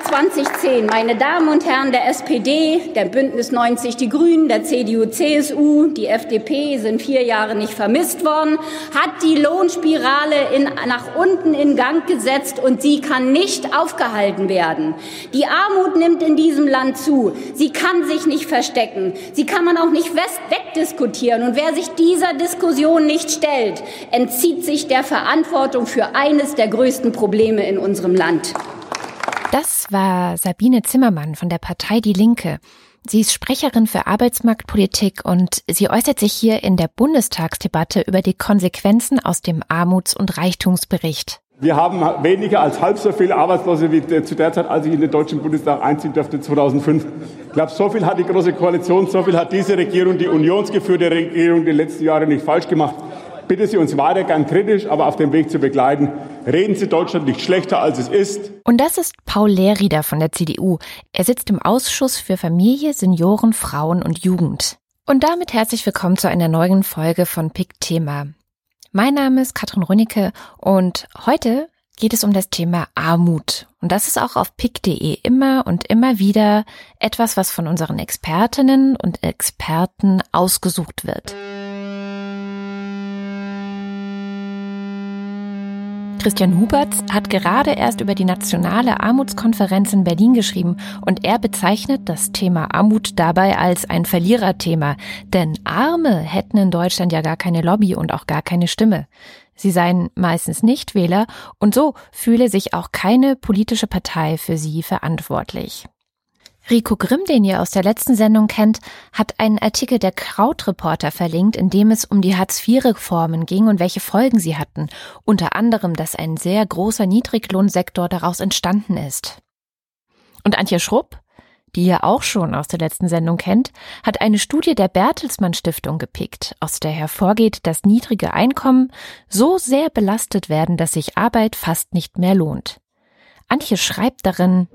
Agenda 2010, meine Damen und Herren der SPD, der Bündnis 90 Die Grünen, der CDU, CSU, die FDP sind vier Jahre nicht vermisst worden, hat die Lohnspirale in, nach unten in Gang gesetzt und sie kann nicht aufgehalten werden. Die Armut nimmt in diesem Land zu. Sie kann sich nicht verstecken. Sie kann man auch nicht wegdiskutieren. Und wer sich dieser Diskussion nicht stellt, entzieht sich der Verantwortung für eines der größten Probleme in unserem Land. Das war Sabine Zimmermann von der Partei Die Linke. Sie ist Sprecherin für Arbeitsmarktpolitik und sie äußert sich hier in der Bundestagsdebatte über die Konsequenzen aus dem Armuts- und Reichtumsbericht. Wir haben weniger als halb so viele Arbeitslose wie zu der Zeit, als ich in den Deutschen Bundestag einziehen durfte, 2005. Ich glaube, so viel hat die Große Koalition, so viel hat diese Regierung, die unionsgeführte Regierung, die letzten Jahre nicht falsch gemacht bitte Sie uns weiter gern kritisch, aber auf dem Weg zu begleiten. Reden Sie Deutschland nicht schlechter, als es ist. Und das ist Paul Lehrrieder von der CDU. Er sitzt im Ausschuss für Familie, Senioren, Frauen und Jugend. Und damit herzlich willkommen zu einer neuen Folge von Pick Thema. Mein Name ist Katrin Rönicke und heute geht es um das Thema Armut. Und das ist auch auf pick.de immer und immer wieder etwas, was von unseren Expertinnen und Experten ausgesucht wird. Christian Huberts hat gerade erst über die Nationale Armutskonferenz in Berlin geschrieben und er bezeichnet das Thema Armut dabei als ein Verliererthema. Denn Arme hätten in Deutschland ja gar keine Lobby und auch gar keine Stimme. Sie seien meistens Nichtwähler und so fühle sich auch keine politische Partei für sie verantwortlich. Rico Grimm, den ihr aus der letzten Sendung kennt, hat einen Artikel der Krautreporter verlinkt, in dem es um die Hartz-IV-Reformen ging und welche Folgen sie hatten. Unter anderem, dass ein sehr großer Niedriglohnsektor daraus entstanden ist. Und Antje Schrupp, die ihr auch schon aus der letzten Sendung kennt, hat eine Studie der Bertelsmann Stiftung gepickt, aus der hervorgeht, dass niedrige Einkommen so sehr belastet werden, dass sich Arbeit fast nicht mehr lohnt. Antje schreibt darin,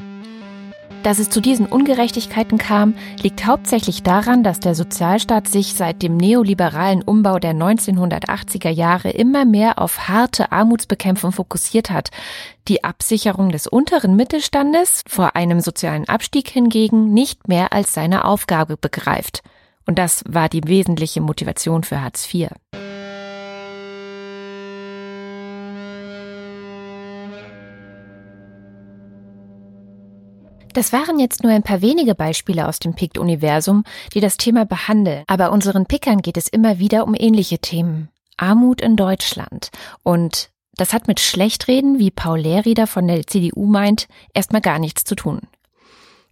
dass es zu diesen Ungerechtigkeiten kam, liegt hauptsächlich daran, dass der Sozialstaat sich seit dem neoliberalen Umbau der 1980er Jahre immer mehr auf harte Armutsbekämpfung fokussiert hat. Die Absicherung des unteren Mittelstandes vor einem sozialen Abstieg hingegen nicht mehr als seine Aufgabe begreift. Und das war die wesentliche Motivation für Hartz IV. Das waren jetzt nur ein paar wenige Beispiele aus dem PICT-Universum, die das Thema behandeln. Aber unseren Pickern geht es immer wieder um ähnliche Themen. Armut in Deutschland. Und das hat mit Schlechtreden, wie Paul Lehrrieder von der CDU meint, erstmal gar nichts zu tun.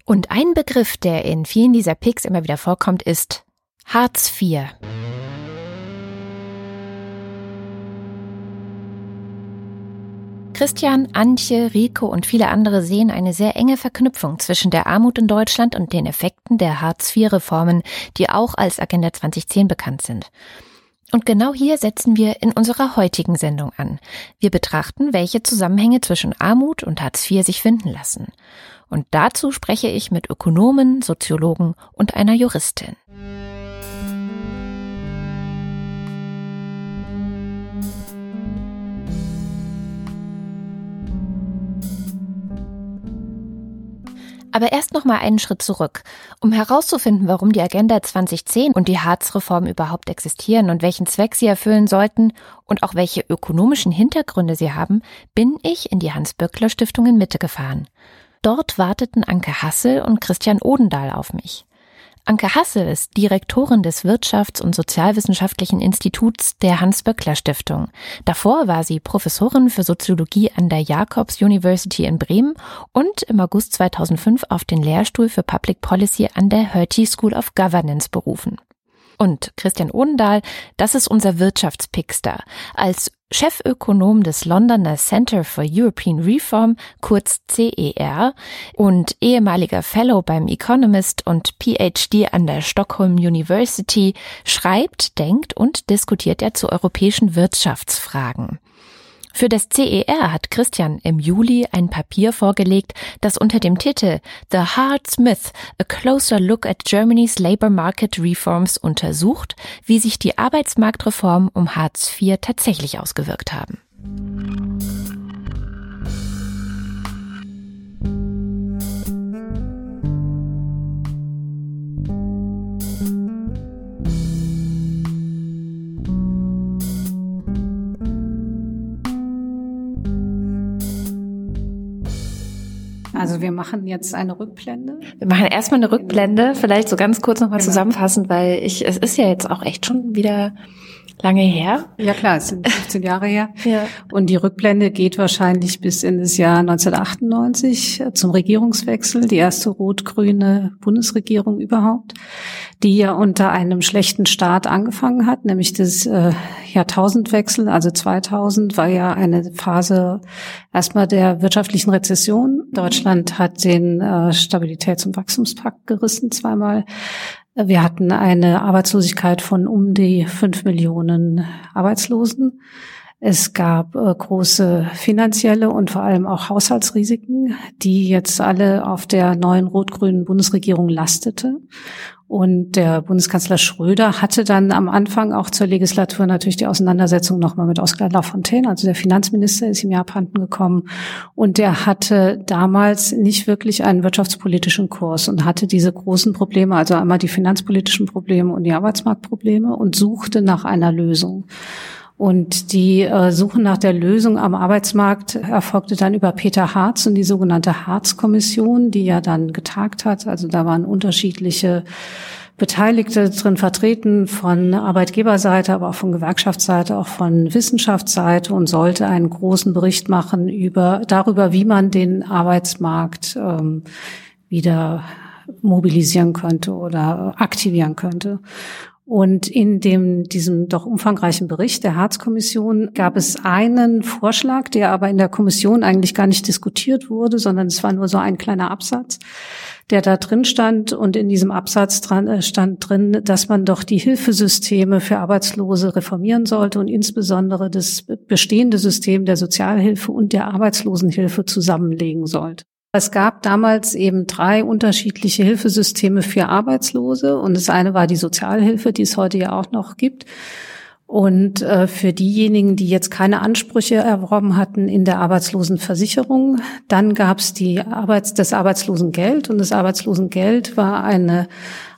Und ein Begriff, der in vielen dieser Picks immer wieder vorkommt, ist Hartz IV. Christian, Antje, Rico und viele andere sehen eine sehr enge Verknüpfung zwischen der Armut in Deutschland und den Effekten der Hartz-IV-Reformen, die auch als Agenda 2010 bekannt sind. Und genau hier setzen wir in unserer heutigen Sendung an. Wir betrachten, welche Zusammenhänge zwischen Armut und Hartz IV sich finden lassen. Und dazu spreche ich mit Ökonomen, Soziologen und einer Juristin. Aber erst noch mal einen Schritt zurück, um herauszufinden, warum die Agenda 2010 und die Hartz-Reform überhaupt existieren und welchen Zweck sie erfüllen sollten und auch welche ökonomischen Hintergründe sie haben, bin ich in die Hans-Böckler-Stiftung in Mitte gefahren. Dort warteten Anke Hassel und Christian Odendahl auf mich. Anke Hassel ist Direktorin des Wirtschafts- und Sozialwissenschaftlichen Instituts der Hans-Böckler-Stiftung. Davor war sie Professorin für Soziologie an der Jacobs University in Bremen und im August 2005 auf den Lehrstuhl für Public Policy an der Hertie School of Governance berufen. Und Christian Odendahl, das ist unser Wirtschaftspickster. Als Chefökonom des Londoner Center for European Reform, kurz CER, und ehemaliger Fellow beim Economist und PhD an der Stockholm University, schreibt, denkt und diskutiert er zu europäischen Wirtschaftsfragen. Für das CER hat Christian im Juli ein Papier vorgelegt, das unter dem Titel The Hard Smith, A Closer Look at Germany's Labor Market Reforms untersucht, wie sich die Arbeitsmarktreform um Hartz IV tatsächlich ausgewirkt haben. Also wir machen jetzt eine Rückblende. Wir machen erstmal eine Rückblende, vielleicht so ganz kurz nochmal genau. zusammenfassen, weil ich, es ist ja jetzt auch echt schon wieder lange her. Ja klar, es sind 15 Jahre her. ja. Und die Rückblende geht wahrscheinlich bis in das Jahr 1998 äh, zum Regierungswechsel, die erste rot-grüne Bundesregierung überhaupt, die ja unter einem schlechten Start angefangen hat, nämlich das äh, Jahrtausendwechsel, also 2000 war ja eine Phase erstmal der wirtschaftlichen Rezession. Deutschland hat den äh, Stabilitäts- und Wachstumspakt gerissen zweimal. Wir hatten eine Arbeitslosigkeit von um die fünf Millionen Arbeitslosen. Es gab äh, große finanzielle und vor allem auch Haushaltsrisiken, die jetzt alle auf der neuen rot-grünen Bundesregierung lastete. Und der Bundeskanzler Schröder hatte dann am Anfang auch zur Legislatur natürlich die Auseinandersetzung nochmal mit Oskar Lafontaine, also der Finanzminister ist ihm ja abhanden gekommen. Und der hatte damals nicht wirklich einen wirtschaftspolitischen Kurs und hatte diese großen Probleme, also einmal die finanzpolitischen Probleme und die Arbeitsmarktprobleme und suchte nach einer Lösung. Und die äh, Suche nach der Lösung am Arbeitsmarkt erfolgte dann über Peter Harz und die sogenannte Harz-Kommission, die ja dann getagt hat. Also da waren unterschiedliche Beteiligte drin vertreten von Arbeitgeberseite, aber auch von Gewerkschaftsseite, auch von Wissenschaftsseite und sollte einen großen Bericht machen über darüber, wie man den Arbeitsmarkt ähm, wieder mobilisieren könnte oder aktivieren könnte. Und in dem, diesem doch umfangreichen Bericht der Harz-Kommission gab es einen Vorschlag, der aber in der Kommission eigentlich gar nicht diskutiert wurde, sondern es war nur so ein kleiner Absatz, der da drin stand. Und in diesem Absatz dran, äh, stand drin, dass man doch die Hilfesysteme für Arbeitslose reformieren sollte und insbesondere das bestehende System der Sozialhilfe und der Arbeitslosenhilfe zusammenlegen sollte. Es gab damals eben drei unterschiedliche Hilfesysteme für Arbeitslose und das eine war die Sozialhilfe, die es heute ja auch noch gibt. Und äh, für diejenigen, die jetzt keine Ansprüche erworben hatten in der Arbeitslosenversicherung, dann gab es die Arbeits das Arbeitslosengeld und das Arbeitslosengeld war eine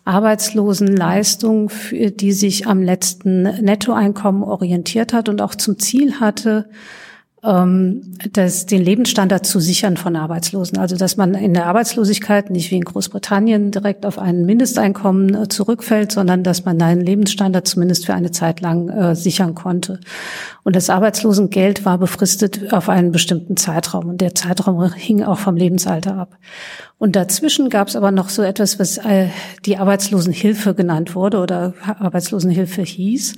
Arbeitslosenleistung, die sich am letzten Nettoeinkommen orientiert hat und auch zum Ziel hatte, ähm, das, den Lebensstandard zu sichern von Arbeitslosen. Also dass man in der Arbeitslosigkeit nicht wie in Großbritannien direkt auf ein Mindesteinkommen äh, zurückfällt, sondern dass man seinen Lebensstandard zumindest für eine Zeit lang äh, sichern konnte. Und das Arbeitslosengeld war befristet auf einen bestimmten Zeitraum. Und der Zeitraum hing auch vom Lebensalter ab. Und dazwischen gab es aber noch so etwas, was äh, die Arbeitslosenhilfe genannt wurde oder Arbeitslosenhilfe hieß.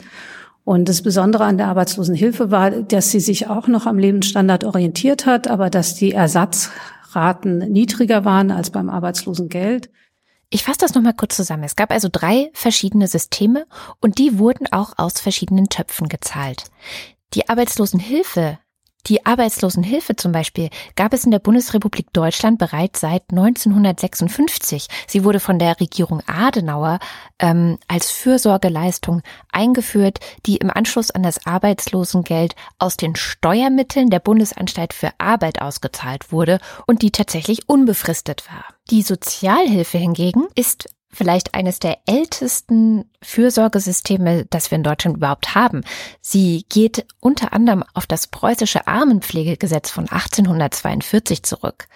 Und das Besondere an der Arbeitslosenhilfe war, dass sie sich auch noch am Lebensstandard orientiert hat, aber dass die Ersatzraten niedriger waren als beim Arbeitslosengeld. Ich fasse das nochmal kurz zusammen. Es gab also drei verschiedene Systeme und die wurden auch aus verschiedenen Töpfen gezahlt. Die Arbeitslosenhilfe die Arbeitslosenhilfe zum Beispiel gab es in der Bundesrepublik Deutschland bereits seit 1956. Sie wurde von der Regierung Adenauer ähm, als Fürsorgeleistung eingeführt, die im Anschluss an das Arbeitslosengeld aus den Steuermitteln der Bundesanstalt für Arbeit ausgezahlt wurde und die tatsächlich unbefristet war. Die Sozialhilfe hingegen ist vielleicht eines der ältesten Fürsorgesysteme, das wir in Deutschland überhaupt haben. Sie geht unter anderem auf das preußische Armenpflegegesetz von 1842 zurück.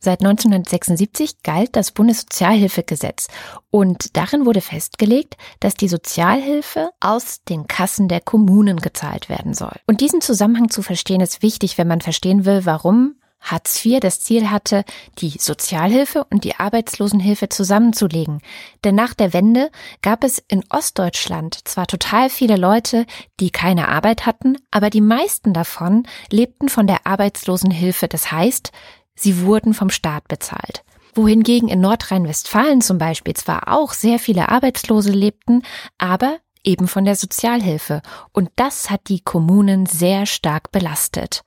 Seit 1976 galt das Bundessozialhilfegesetz und darin wurde festgelegt, dass die Sozialhilfe aus den Kassen der Kommunen gezahlt werden soll. Und diesen Zusammenhang zu verstehen ist wichtig, wenn man verstehen will, warum Hartz IV das Ziel hatte, die Sozialhilfe und die Arbeitslosenhilfe zusammenzulegen. Denn nach der Wende gab es in Ostdeutschland zwar total viele Leute, die keine Arbeit hatten, aber die meisten davon lebten von der Arbeitslosenhilfe. Das heißt, sie wurden vom Staat bezahlt. Wohingegen in Nordrhein-Westfalen zum Beispiel zwar auch sehr viele Arbeitslose lebten, aber eben von der Sozialhilfe. Und das hat die Kommunen sehr stark belastet.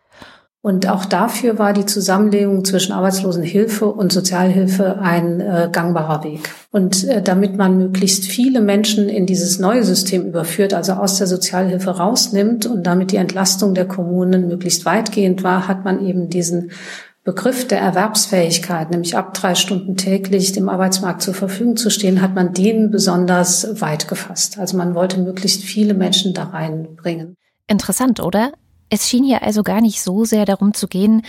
Und auch dafür war die Zusammenlegung zwischen Arbeitslosenhilfe und Sozialhilfe ein äh, gangbarer Weg. Und äh, damit man möglichst viele Menschen in dieses neue System überführt, also aus der Sozialhilfe rausnimmt und damit die Entlastung der Kommunen möglichst weitgehend war, hat man eben diesen Begriff der Erwerbsfähigkeit, nämlich ab drei Stunden täglich dem Arbeitsmarkt zur Verfügung zu stehen, hat man den besonders weit gefasst. Also man wollte möglichst viele Menschen da reinbringen. Interessant, oder? Es schien hier also gar nicht so sehr darum zu gehen,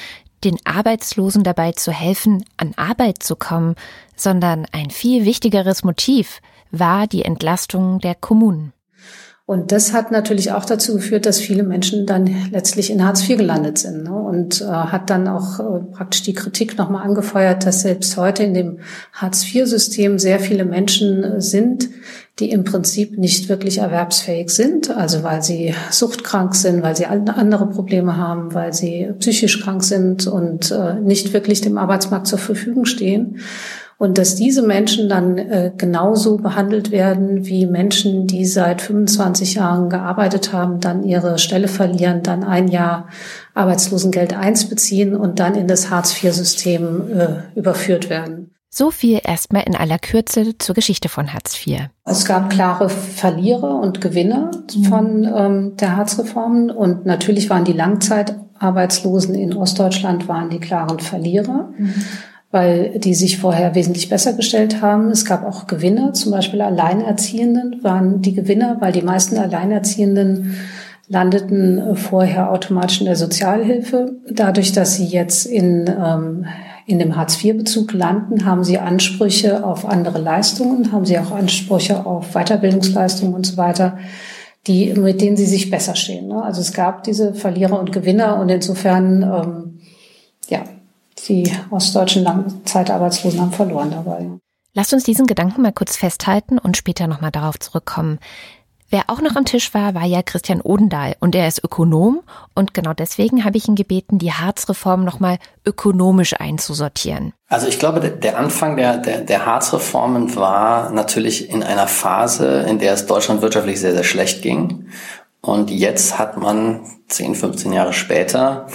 den Arbeitslosen dabei zu helfen, an Arbeit zu kommen, sondern ein viel wichtigeres Motiv war die Entlastung der Kommunen. Und das hat natürlich auch dazu geführt, dass viele Menschen dann letztlich in Hartz IV gelandet sind ne? und äh, hat dann auch äh, praktisch die Kritik nochmal angefeuert, dass selbst heute in dem Hartz IV-System sehr viele Menschen äh, sind, die im Prinzip nicht wirklich erwerbsfähig sind, also weil sie suchtkrank sind, weil sie andere Probleme haben, weil sie psychisch krank sind und äh, nicht wirklich dem Arbeitsmarkt zur Verfügung stehen. Und dass diese Menschen dann äh, genauso behandelt werden wie Menschen, die seit 25 Jahren gearbeitet haben, dann ihre Stelle verlieren, dann ein Jahr Arbeitslosengeld 1 beziehen und dann in das Hartz-IV-System äh, überführt werden. So viel erstmal in aller Kürze zur Geschichte von Hartz IV. Es gab klare Verlierer und Gewinner von ähm, der Hartz-Reformen und natürlich waren die Langzeitarbeitslosen in Ostdeutschland waren die klaren Verlierer. Mhm weil die sich vorher wesentlich besser gestellt haben. Es gab auch Gewinner, zum Beispiel Alleinerziehenden waren die Gewinner, weil die meisten Alleinerziehenden landeten vorher automatisch in der Sozialhilfe. Dadurch, dass sie jetzt in, ähm, in dem Hartz-IV-Bezug landen, haben sie Ansprüche auf andere Leistungen, haben sie auch Ansprüche auf Weiterbildungsleistungen und so weiter, die, mit denen sie sich besser stehen. Ne? Also es gab diese Verlierer und Gewinner und insofern, ähm, die ostdeutschen Langzeitarbeitslosen haben verloren dabei. Lasst uns diesen Gedanken mal kurz festhalten und später nochmal darauf zurückkommen. Wer auch noch am Tisch war, war ja Christian Odendahl und er ist Ökonom und genau deswegen habe ich ihn gebeten, die Harzreform nochmal ökonomisch einzusortieren. Also ich glaube, der Anfang der, der, der Harzreformen war natürlich in einer Phase, in der es Deutschland wirtschaftlich sehr, sehr schlecht ging. Und jetzt hat man 10, 15 Jahre später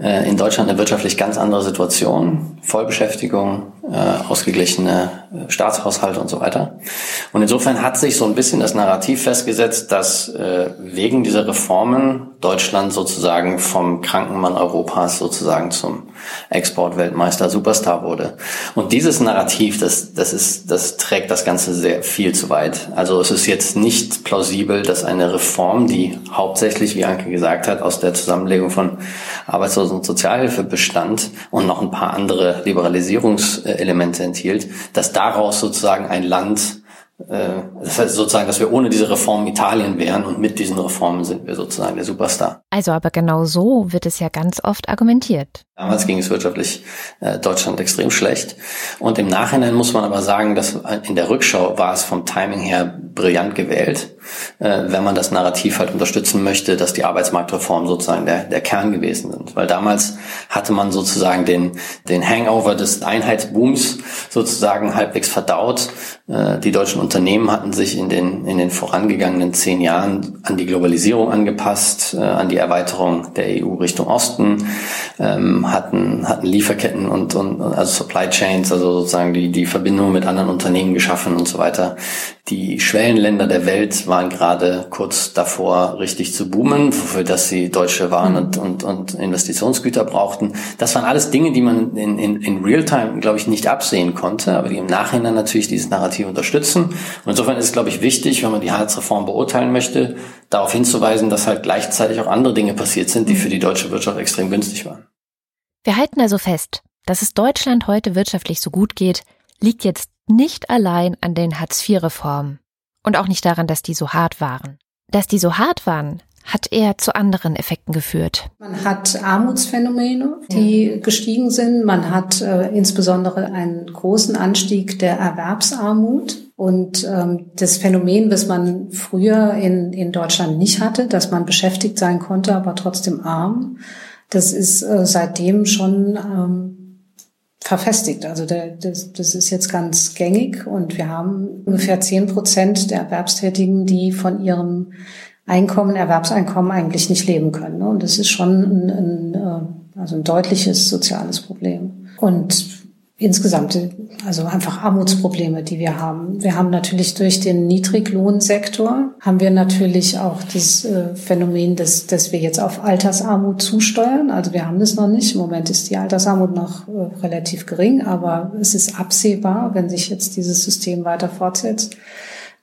äh, in Deutschland eine wirtschaftlich ganz andere Situation. Vollbeschäftigung, äh, ausgeglichene äh, Staatshaushalte und so weiter. Und insofern hat sich so ein bisschen das Narrativ festgesetzt, dass äh, wegen dieser Reformen Deutschland sozusagen vom Krankenmann Europas sozusagen zum Exportweltmeister Superstar wurde. Und dieses Narrativ, das, das ist, das trägt das Ganze sehr viel zu weit. Also es ist jetzt nicht plausibel, dass eine Reform, die hauptsächlich, wie Anke gesagt hat, aus der Zusammenlegung von Arbeitslosen- und Sozialhilfe bestand und noch ein paar andere Liberalisierungselemente enthielt, dass daraus sozusagen ein Land äh, das heißt sozusagen, dass wir ohne diese Reformen Italien wären und mit diesen Reformen sind wir sozusagen der Superstar. Also aber genau so wird es ja ganz oft argumentiert. Damals ging es wirtschaftlich äh, Deutschland extrem schlecht. Und im Nachhinein muss man aber sagen, dass in der Rückschau war es vom Timing her brillant gewählt, äh, wenn man das Narrativ halt unterstützen möchte, dass die Arbeitsmarktreformen sozusagen der, der Kern gewesen sind. Weil damals hatte man sozusagen den, den Hangover des Einheitsbooms sozusagen halbwegs verdaut. Äh, die deutschen Unternehmen hatten sich in den, in den vorangegangenen zehn Jahren an die Globalisierung angepasst, äh, an die Erweiterung der EU Richtung Osten, ähm, hatten, hatten Lieferketten und, und also Supply Chains, also sozusagen die, die Verbindung mit anderen Unternehmen geschaffen und so weiter. Die Schwellenländer der Welt waren gerade kurz davor, richtig zu boomen, für das sie deutsche Waren und, und, und Investitionsgüter brauchten. Das waren alles Dinge, die man in, in, in Realtime, glaube ich, nicht absehen konnte, aber die im Nachhinein natürlich dieses Narrativ unterstützen. Und insofern ist es, glaube ich, wichtig, wenn man die Heizreform beurteilen möchte, darauf hinzuweisen, dass halt gleichzeitig auch andere Dinge passiert sind, die für die deutsche Wirtschaft extrem günstig waren. Wir halten also fest, dass es Deutschland heute wirtschaftlich so gut geht, liegt jetzt nicht allein an den Hartz-IV-Reformen und auch nicht daran, dass die so hart waren. Dass die so hart waren, hat eher zu anderen Effekten geführt. Man hat Armutsphänomene, die gestiegen sind. Man hat äh, insbesondere einen großen Anstieg der Erwerbsarmut. Und ähm, das Phänomen, das man früher in, in Deutschland nicht hatte, dass man beschäftigt sein konnte, aber trotzdem arm, das ist äh, seitdem schon ähm, verfestigt. Also der, das, das ist jetzt ganz gängig und wir haben ungefähr zehn Prozent der Erwerbstätigen, die von ihrem Einkommen, Erwerbseinkommen eigentlich nicht leben können. Ne? Und das ist schon ein, ein, äh, also ein deutliches soziales Problem. Und insgesamt, also einfach Armutsprobleme, die wir haben. Wir haben natürlich durch den Niedriglohnsektor, haben wir natürlich auch das äh, Phänomen, dass, dass wir jetzt auf Altersarmut zusteuern. Also wir haben das noch nicht. Im Moment ist die Altersarmut noch äh, relativ gering, aber es ist absehbar, wenn sich jetzt dieses System weiter fortsetzt,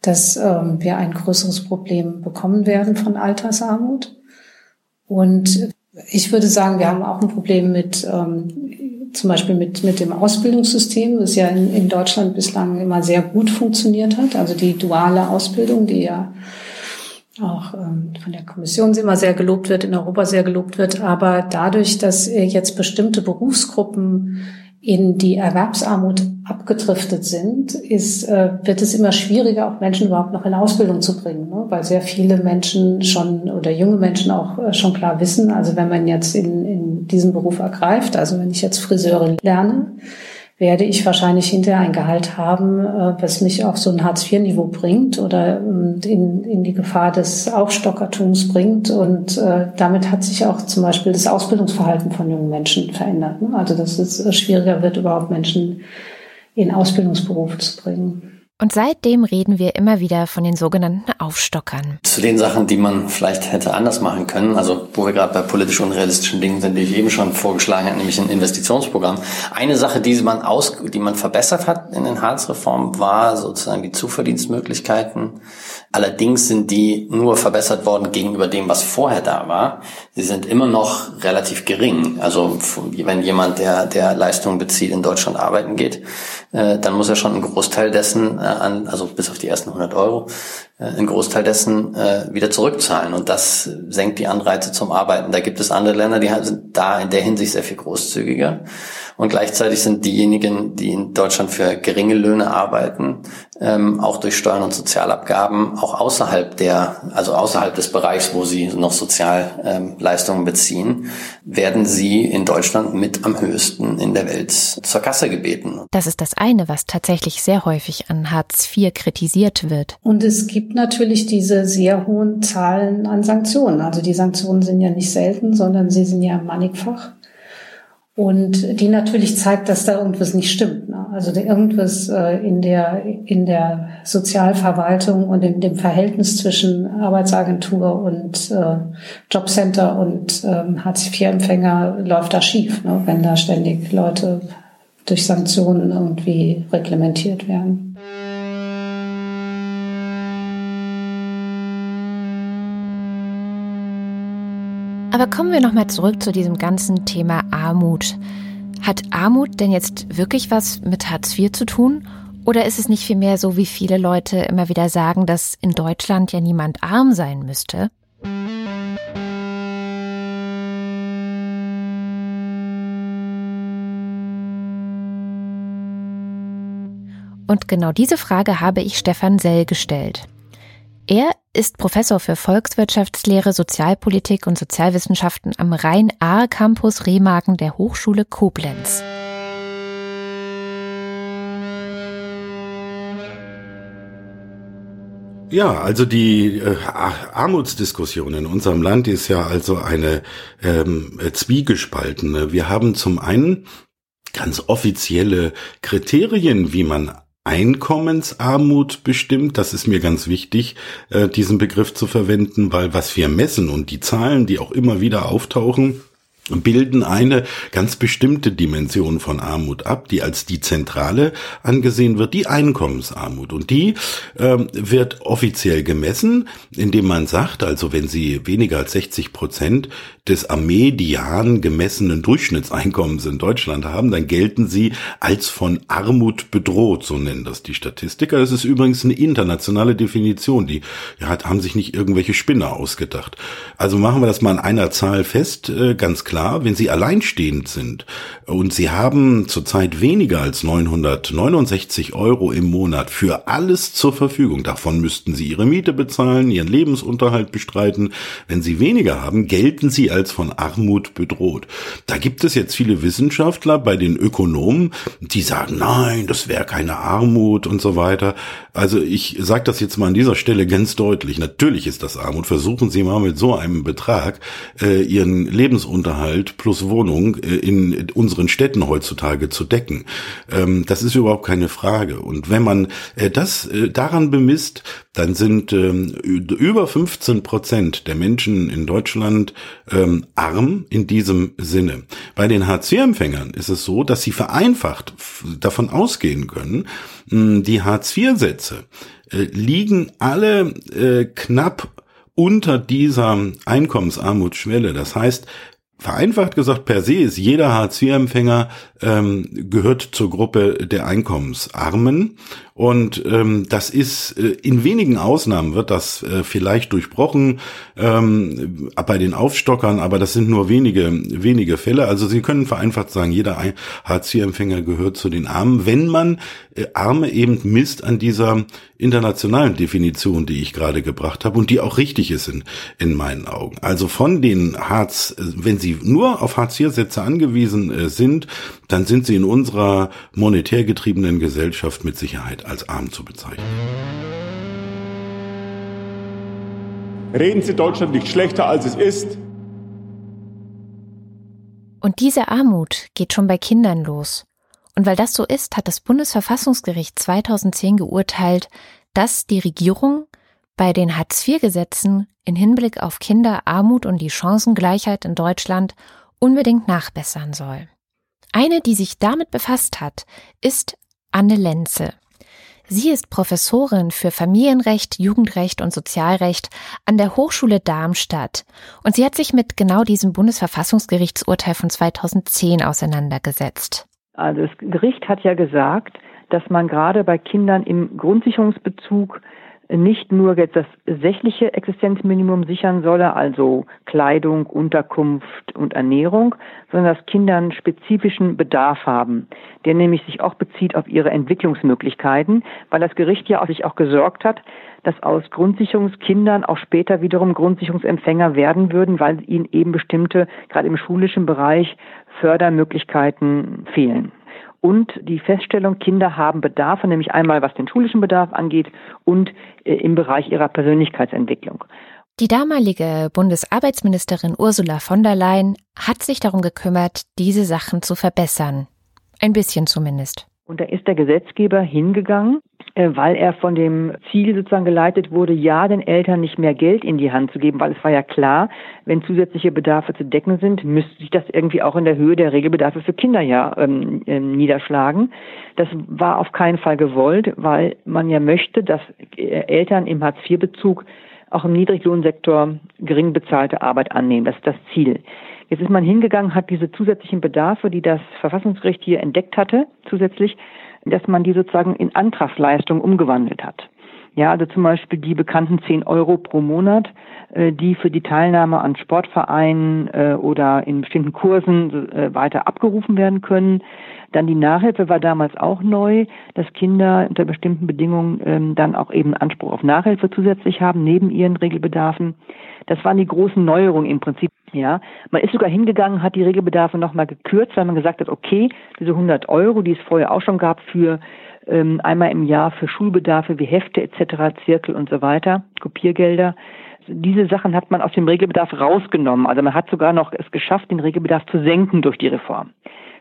dass ähm, wir ein größeres Problem bekommen werden von Altersarmut. Und Ich würde sagen, wir haben auch ein Problem mit ähm, zum Beispiel mit, mit dem Ausbildungssystem, das ja in, in Deutschland bislang immer sehr gut funktioniert hat. Also die duale Ausbildung, die ja auch ähm, von der Kommission immer sehr gelobt wird, in Europa sehr gelobt wird. Aber dadurch, dass jetzt bestimmte Berufsgruppen in die Erwerbsarmut abgedriftet sind, ist, äh, wird es immer schwieriger, auch Menschen überhaupt noch in Ausbildung zu bringen, ne? weil sehr viele Menschen schon oder junge Menschen auch äh, schon klar wissen, also wenn man jetzt in, in diesen Beruf ergreift, also wenn ich jetzt Friseurin lerne, werde ich wahrscheinlich hinterher ein Gehalt haben, äh, was mich auf so ein Hartz-IV-Niveau bringt oder ähm, in, in die Gefahr des Aufstockertums bringt. Und äh, damit hat sich auch zum Beispiel das Ausbildungsverhalten von jungen Menschen verändert. Ne? Also dass es schwieriger wird, überhaupt Menschen in Ausbildungsberufe zu bringen. Und seitdem reden wir immer wieder von den sogenannten Aufstockern. Zu den Sachen, die man vielleicht hätte anders machen können, also wo wir gerade bei politisch unrealistischen Dingen sind, die ich eben schon vorgeschlagen habe, nämlich ein Investitionsprogramm. Eine Sache, die man aus, die man verbessert hat in den Hartz-Reformen, war sozusagen die Zuverdienstmöglichkeiten. Allerdings sind die nur verbessert worden gegenüber dem, was vorher da war. Sie sind immer noch relativ gering. Also wenn jemand, der, der Leistungen bezieht, in Deutschland arbeiten geht, äh, dann muss er schon einen Großteil dessen, äh, an, also bis auf die ersten 100 Euro, äh, einen Großteil dessen äh, wieder zurückzahlen. Und das senkt die Anreize zum Arbeiten. Da gibt es andere Länder, die sind da in der Hinsicht sehr viel großzügiger. Und gleichzeitig sind diejenigen, die in Deutschland für geringe Löhne arbeiten, ähm, auch durch Steuern und Sozialabgaben, auch außerhalb der, also außerhalb des Bereichs, wo sie noch Sozialleistungen ähm, beziehen, werden sie in Deutschland mit am höchsten in der Welt zur Kasse gebeten. Das ist das eine, was tatsächlich sehr häufig an Hartz IV kritisiert wird. Und es gibt natürlich diese sehr hohen Zahlen an Sanktionen. Also die Sanktionen sind ja nicht selten, sondern sie sind ja mannigfach. Und die natürlich zeigt, dass da irgendwas nicht stimmt. Ne? Also irgendwas äh, in der in der Sozialverwaltung und in dem Verhältnis zwischen Arbeitsagentur und äh, Jobcenter und ähm, Hartz-IV-Empfänger läuft da schief, ne? wenn da ständig Leute durch Sanktionen irgendwie reglementiert werden. Aber kommen wir nochmal zurück zu diesem ganzen Thema Armut. Hat Armut denn jetzt wirklich was mit Hartz IV zu tun? Oder ist es nicht vielmehr so, wie viele Leute immer wieder sagen, dass in Deutschland ja niemand arm sein müsste? Und genau diese Frage habe ich Stefan Sell gestellt. Er ist Professor für Volkswirtschaftslehre, Sozialpolitik und Sozialwissenschaften am Rhein-Ahr-Campus Remagen der Hochschule Koblenz. Ja, also die äh, Armutsdiskussion in unserem Land ist ja also eine ähm, zwiegespaltene. Wir haben zum einen ganz offizielle Kriterien, wie man Einkommensarmut bestimmt. Das ist mir ganz wichtig, äh, diesen Begriff zu verwenden, weil was wir messen und die Zahlen, die auch immer wieder auftauchen, bilden eine ganz bestimmte Dimension von Armut ab, die als die zentrale angesehen wird, die Einkommensarmut. Und die ähm, wird offiziell gemessen, indem man sagt, also wenn Sie weniger als 60 Prozent des am Median gemessenen Durchschnittseinkommens in Deutschland haben, dann gelten Sie als von Armut bedroht, so nennen das die Statistiker. Das ist übrigens eine internationale Definition, die ja, haben sich nicht irgendwelche Spinner ausgedacht. Also machen wir das mal an einer Zahl fest, äh, ganz klar klar, wenn Sie alleinstehend sind und Sie haben zurzeit weniger als 969 Euro im Monat für alles zur Verfügung, davon müssten Sie Ihre Miete bezahlen, Ihren Lebensunterhalt bestreiten. Wenn Sie weniger haben, gelten Sie als von Armut bedroht. Da gibt es jetzt viele Wissenschaftler bei den Ökonomen, die sagen, nein, das wäre keine Armut und so weiter. Also ich sage das jetzt mal an dieser Stelle ganz deutlich. Natürlich ist das Armut. Versuchen Sie mal mit so einem Betrag äh, Ihren Lebensunterhalt Lebensunterhalt plus Wohnung äh, in unseren Städten heutzutage zu decken. Ähm, das ist überhaupt keine Frage. Und wenn man äh, das äh, daran bemisst, dann sind ähm, über 15 Prozent der Menschen in Deutschland ähm, arm in diesem Sinne. Bei den Hartz-IV-Empfängern ist es so, dass sie vereinfacht davon ausgehen können, die Hartz-IV-Sätze liegen alle knapp unter dieser Einkommensarmutsschwelle. Das heißt, vereinfacht gesagt, per se ist jeder Hartz-IV-Empfänger ähm, gehört zur Gruppe der Einkommensarmen. Und ähm, das ist äh, in wenigen Ausnahmen wird das äh, vielleicht durchbrochen ähm, bei den Aufstockern, aber das sind nur wenige wenige Fälle. Also Sie können vereinfacht sagen, jeder Hartz-IV-Empfänger gehört zu den Armen, wenn man äh, Arme eben misst an dieser internationalen Definition, die ich gerade gebracht habe und die auch richtig ist in, in meinen Augen. Also von den Hartz, äh, wenn Sie nur auf Hartz-IV-Sätze angewiesen äh, sind, dann sind Sie in unserer monetär getriebenen Gesellschaft mit Sicherheit als arm zu bezeichnen. Reden Sie Deutschland nicht schlechter, als es ist. Und diese Armut geht schon bei Kindern los. Und weil das so ist, hat das Bundesverfassungsgericht 2010 geurteilt, dass die Regierung bei den Hartz-IV-Gesetzen in Hinblick auf Kinderarmut und die Chancengleichheit in Deutschland unbedingt nachbessern soll. Eine, die sich damit befasst hat, ist Anne Lenze. Sie ist Professorin für Familienrecht, Jugendrecht und Sozialrecht an der Hochschule Darmstadt und sie hat sich mit genau diesem Bundesverfassungsgerichtsurteil von 2010 auseinandergesetzt. Also das Gericht hat ja gesagt, dass man gerade bei Kindern im Grundsicherungsbezug nicht nur jetzt das sächliche Existenzminimum sichern solle, also Kleidung, Unterkunft und Ernährung, sondern dass Kinder einen spezifischen Bedarf haben, der nämlich sich auch bezieht auf ihre Entwicklungsmöglichkeiten, weil das Gericht ja auch sich auch gesorgt hat, dass aus Grundsicherungskindern auch später wiederum Grundsicherungsempfänger werden würden, weil ihnen eben bestimmte, gerade im schulischen Bereich, Fördermöglichkeiten fehlen und die Feststellung, Kinder haben Bedarfe, nämlich einmal was den schulischen Bedarf angeht und äh, im Bereich ihrer Persönlichkeitsentwicklung. Die damalige Bundesarbeitsministerin Ursula von der Leyen hat sich darum gekümmert, diese Sachen zu verbessern. Ein bisschen zumindest. Und da ist der Gesetzgeber hingegangen, äh, weil er von dem Ziel sozusagen geleitet wurde, ja, den Eltern nicht mehr Geld in die Hand zu geben, weil es war ja klar, wenn zusätzliche Bedarfe zu decken sind, müsste sich das irgendwie auch in der Höhe der Regelbedarfe für Kinder ja ähm, ähm, niederschlagen. Das war auf keinen Fall gewollt, weil man ja möchte, dass äh, Eltern im Hartz-IV-Bezug auch im Niedriglohnsektor gering bezahlte Arbeit annehmen. Das ist das Ziel. Jetzt ist man hingegangen, hat diese zusätzlichen Bedarfe, die das Verfassungsgericht hier entdeckt hatte, zusätzlich, dass man die sozusagen in Antragsleistung umgewandelt hat. Ja, also zum Beispiel die bekannten 10 Euro pro Monat, äh, die für die Teilnahme an Sportvereinen äh, oder in bestimmten Kursen äh, weiter abgerufen werden können. Dann die Nachhilfe war damals auch neu, dass Kinder unter bestimmten Bedingungen ähm, dann auch eben Anspruch auf Nachhilfe zusätzlich haben, neben ihren Regelbedarfen. Das waren die großen Neuerungen im Prinzip. Ja, man ist sogar hingegangen, hat die Regelbedarfe nochmal gekürzt, weil man gesagt hat, okay, diese 100 Euro, die es vorher auch schon gab für ähm, einmal im Jahr für Schulbedarfe wie Hefte etc., Zirkel und so weiter, Kopiergelder. Diese Sachen hat man aus dem Regelbedarf rausgenommen. Also man hat sogar noch es geschafft, den Regelbedarf zu senken durch die Reform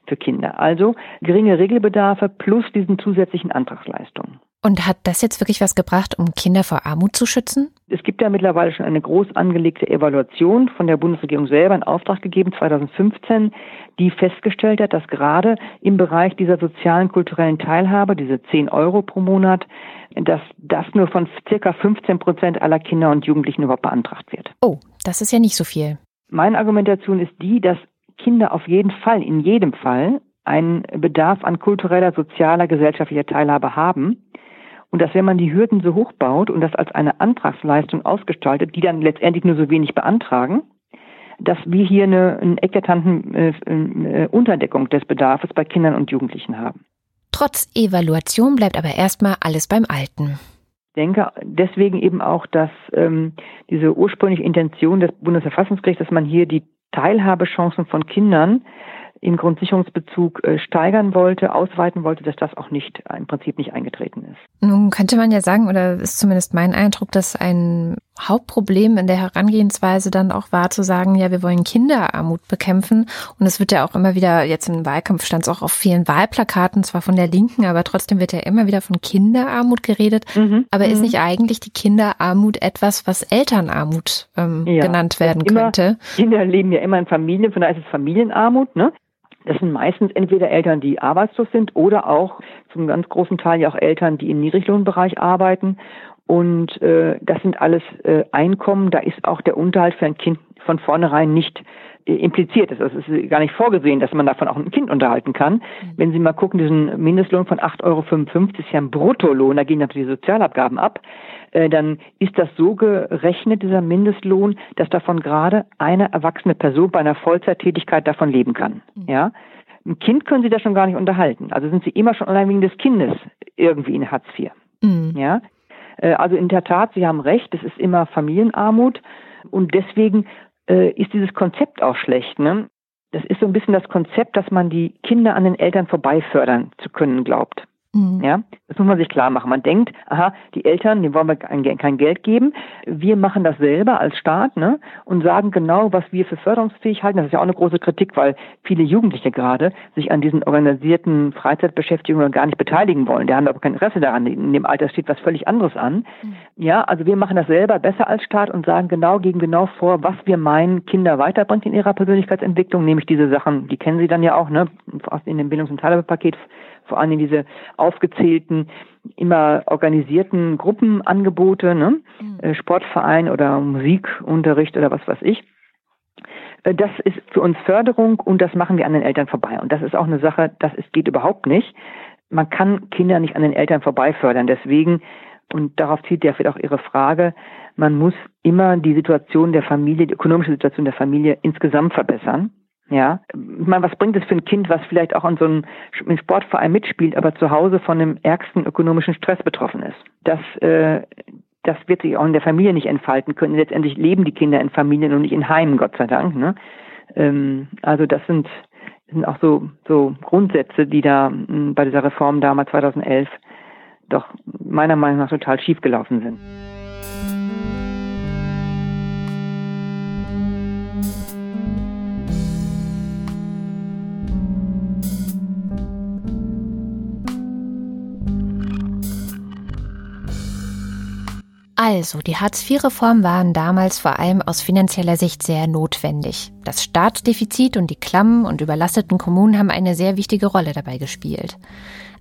für Kinder. Also geringe Regelbedarfe plus diesen zusätzlichen Antragsleistungen. Und hat das jetzt wirklich was gebracht, um Kinder vor Armut zu schützen? Es gibt ja mittlerweile schon eine groß angelegte Evaluation von der Bundesregierung selber in Auftrag gegeben, 2015, die festgestellt hat, dass gerade im Bereich dieser sozialen, kulturellen Teilhabe, diese 10 Euro pro Monat, dass das nur von circa 15 Prozent aller Kinder und Jugendlichen überhaupt beantragt wird. Oh, das ist ja nicht so viel. Meine Argumentation ist die, dass Kinder auf jeden Fall, in jedem Fall, einen Bedarf an kultureller, sozialer, gesellschaftlicher Teilhabe haben und dass wenn man die Hürden so hoch baut und das als eine Antragsleistung ausgestaltet, die dann letztendlich nur so wenig beantragen, dass wir hier eine, eine eklatanten äh, äh, Unterdeckung des Bedarfs bei Kindern und Jugendlichen haben. Trotz Evaluation bleibt aber erstmal alles beim Alten. Ich denke deswegen eben auch, dass ähm, diese ursprüngliche Intention des Bundesverfassungsgerichts, dass man hier die Teilhabechancen von Kindern im Grundsicherungsbezug äh, steigern wollte, ausweiten wollte, dass das auch nicht im Prinzip nicht eingetreten ist. Nun könnte man ja sagen, oder ist zumindest mein Eindruck, dass ein Hauptproblem in der Herangehensweise dann auch war zu sagen, ja, wir wollen Kinderarmut bekämpfen. Und es wird ja auch immer wieder, jetzt im Wahlkampf stand es auch auf vielen Wahlplakaten, zwar von der Linken, aber trotzdem wird ja immer wieder von Kinderarmut geredet. Mhm. Aber mhm. ist nicht eigentlich die Kinderarmut etwas, was Elternarmut ähm, ja, genannt werden könnte? Kinder leben ja immer in Familien, von daher ist es Familienarmut, ne? Das sind meistens entweder Eltern, die arbeitslos sind oder auch zum ganz großen Teil ja auch Eltern, die im Niedriglohnbereich arbeiten. Und äh, das sind alles äh, Einkommen. Da ist auch der Unterhalt für ein Kind von vornherein nicht impliziert ist. Also es ist gar nicht vorgesehen, dass man davon auch ein Kind unterhalten kann. Mhm. Wenn Sie mal gucken, diesen Mindestlohn von 8,55 Euro ist ja ein Bruttolohn, da gehen natürlich die Sozialabgaben ab. Äh, dann ist das so gerechnet, dieser Mindestlohn, dass davon gerade eine erwachsene Person bei einer Vollzeittätigkeit davon leben kann. Mhm. Ja. Ein Kind können Sie da schon gar nicht unterhalten. Also sind Sie immer schon allein wegen des Kindes irgendwie in Hartz IV. Mhm. Ja. Äh, also in der Tat, Sie haben recht, es ist immer Familienarmut und deswegen äh, ist dieses Konzept auch schlecht. Ne? Das ist so ein bisschen das Konzept, dass man die Kinder an den Eltern vorbei fördern zu können glaubt. Mhm. Ja, das muss man sich klar machen. Man denkt, aha, die Eltern, denen wollen wir kein Geld geben. Wir machen das selber als Staat ne, und sagen genau, was wir für förderungsfähig halten. Das ist ja auch eine große Kritik, weil viele Jugendliche gerade sich an diesen organisierten Freizeitbeschäftigungen gar nicht beteiligen wollen. Die haben aber kein Interesse daran. In dem Alter steht was völlig anderes an. Mhm. Ja, also wir machen das selber besser als Staat und sagen genau, gegen genau vor, was wir meinen, Kinder weiterbringt in ihrer Persönlichkeitsentwicklung, nämlich diese Sachen, die kennen Sie dann ja auch, ne, in dem Bildungs- und Teilhabepaket vor allem diese aufgezählten, immer organisierten Gruppenangebote, ne? Mhm. Äh, Sportverein oder Musikunterricht oder was weiß ich. Äh, das ist für uns Förderung und das machen wir an den Eltern vorbei. Und das ist auch eine Sache, das ist, geht überhaupt nicht. Man kann Kinder nicht an den Eltern vorbei fördern. Deswegen, und darauf zieht ja vielleicht auch Ihre Frage, man muss immer die Situation der Familie, die ökonomische Situation der Familie insgesamt verbessern. Ja, ich meine, was bringt es für ein Kind, was vielleicht auch an so einem Sportverein mitspielt, aber zu Hause von dem ärgsten ökonomischen Stress betroffen ist? Das, äh, das wird sich auch in der Familie nicht entfalten können. Letztendlich leben die Kinder in Familien und nicht in Heimen, Gott sei Dank. Ne? Ähm, also das sind, sind auch so, so Grundsätze, die da hm, bei dieser Reform damals 2011 doch meiner Meinung nach total schiefgelaufen sind. Also, die Hartz-IV-Reform waren damals vor allem aus finanzieller Sicht sehr notwendig. Das Staatsdefizit und die klammen und überlasteten Kommunen haben eine sehr wichtige Rolle dabei gespielt.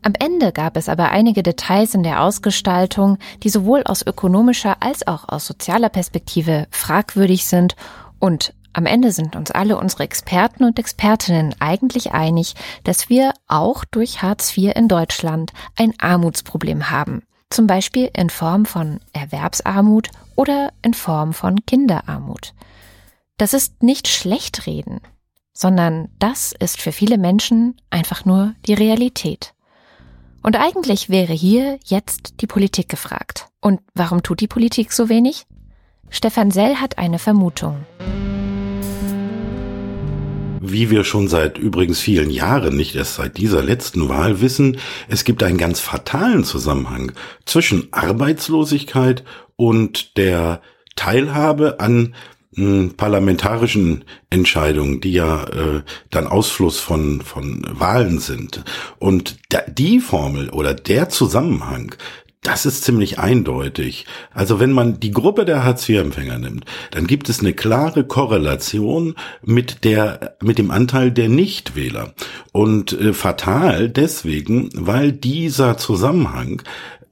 Am Ende gab es aber einige Details in der Ausgestaltung, die sowohl aus ökonomischer als auch aus sozialer Perspektive fragwürdig sind und am Ende sind uns alle unsere Experten und Expertinnen eigentlich einig, dass wir auch durch Hartz IV in Deutschland ein Armutsproblem haben zum Beispiel in Form von Erwerbsarmut oder in Form von Kinderarmut. Das ist nicht Schlechtreden, sondern das ist für viele Menschen einfach nur die Realität. Und eigentlich wäre hier jetzt die Politik gefragt. Und warum tut die Politik so wenig? Stefan Sell hat eine Vermutung wie wir schon seit übrigens vielen Jahren, nicht erst seit dieser letzten Wahl wissen, es gibt einen ganz fatalen Zusammenhang zwischen Arbeitslosigkeit und der Teilhabe an hm, parlamentarischen Entscheidungen, die ja äh, dann Ausfluss von von Wahlen sind. Und da, die Formel oder der Zusammenhang, das ist ziemlich eindeutig. Also wenn man die Gruppe der Hartz-IV-Empfänger nimmt, dann gibt es eine klare Korrelation mit der, mit dem Anteil der Nichtwähler. Und äh, fatal deswegen, weil dieser Zusammenhang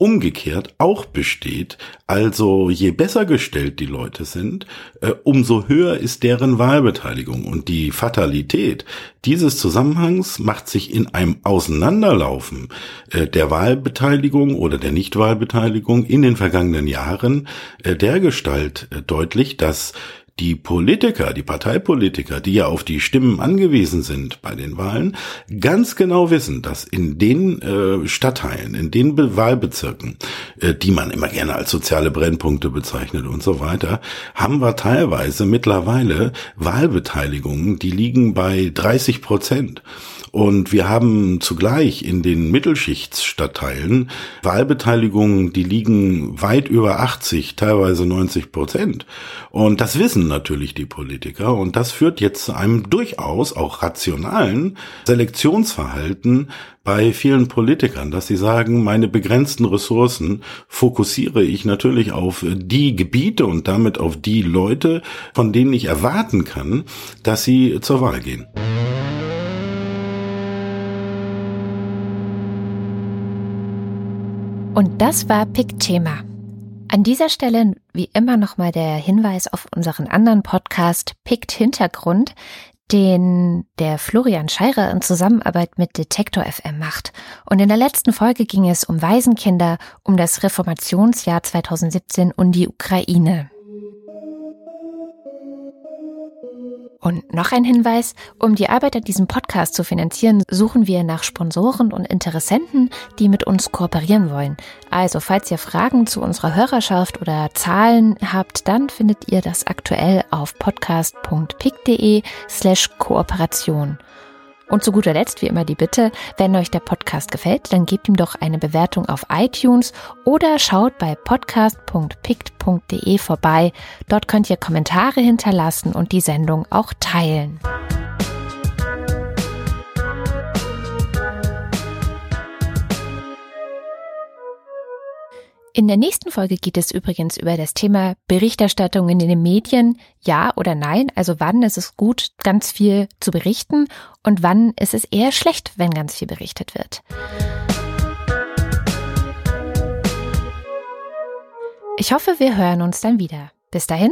umgekehrt auch besteht. Also je besser gestellt die Leute sind, äh, umso höher ist deren Wahlbeteiligung. Und die Fatalität dieses Zusammenhangs macht sich in einem Auseinanderlaufen äh, der Wahlbeteiligung oder der Nichtwahlbeteiligung in den vergangenen Jahren äh, dergestalt deutlich, dass die Politiker, die Parteipolitiker, die ja auf die Stimmen angewiesen sind bei den Wahlen, ganz genau wissen, dass in den äh, Stadtteilen, in den Be Wahlbezirken, äh, die man immer gerne als soziale Brennpunkte bezeichnet und so weiter, haben wir teilweise mittlerweile Wahlbeteiligungen, die liegen bei 30 Prozent. Und wir haben zugleich in den Mittelschichtsstadtteilen Wahlbeteiligungen, die liegen weit über 80, teilweise 90 Prozent. Und das wissen natürlich die Politiker. Und das führt jetzt zu einem durchaus auch rationalen Selektionsverhalten bei vielen Politikern, dass sie sagen, meine begrenzten Ressourcen fokussiere ich natürlich auf die Gebiete und damit auf die Leute, von denen ich erwarten kann, dass sie zur Wahl gehen. Und das war Pick Thema. An dieser Stelle wie immer nochmal der Hinweis auf unseren anderen Podcast Pickt Hintergrund, den der Florian Scheirer in Zusammenarbeit mit Detektor FM macht. Und in der letzten Folge ging es um Waisenkinder, um das Reformationsjahr 2017 und die Ukraine. Und noch ein Hinweis, um die Arbeit an diesem Podcast zu finanzieren, suchen wir nach Sponsoren und Interessenten, die mit uns kooperieren wollen. Also, falls ihr Fragen zu unserer Hörerschaft oder Zahlen habt, dann findet ihr das aktuell auf podcast.pick.de slash Kooperation. Und zu guter Letzt wie immer die Bitte, wenn euch der Podcast gefällt, dann gebt ihm doch eine Bewertung auf iTunes oder schaut bei podcast.pict.de vorbei. Dort könnt ihr Kommentare hinterlassen und die Sendung auch teilen. In der nächsten Folge geht es übrigens über das Thema Berichterstattung in den Medien, ja oder nein. Also wann ist es gut, ganz viel zu berichten und wann ist es eher schlecht, wenn ganz viel berichtet wird. Ich hoffe, wir hören uns dann wieder. Bis dahin,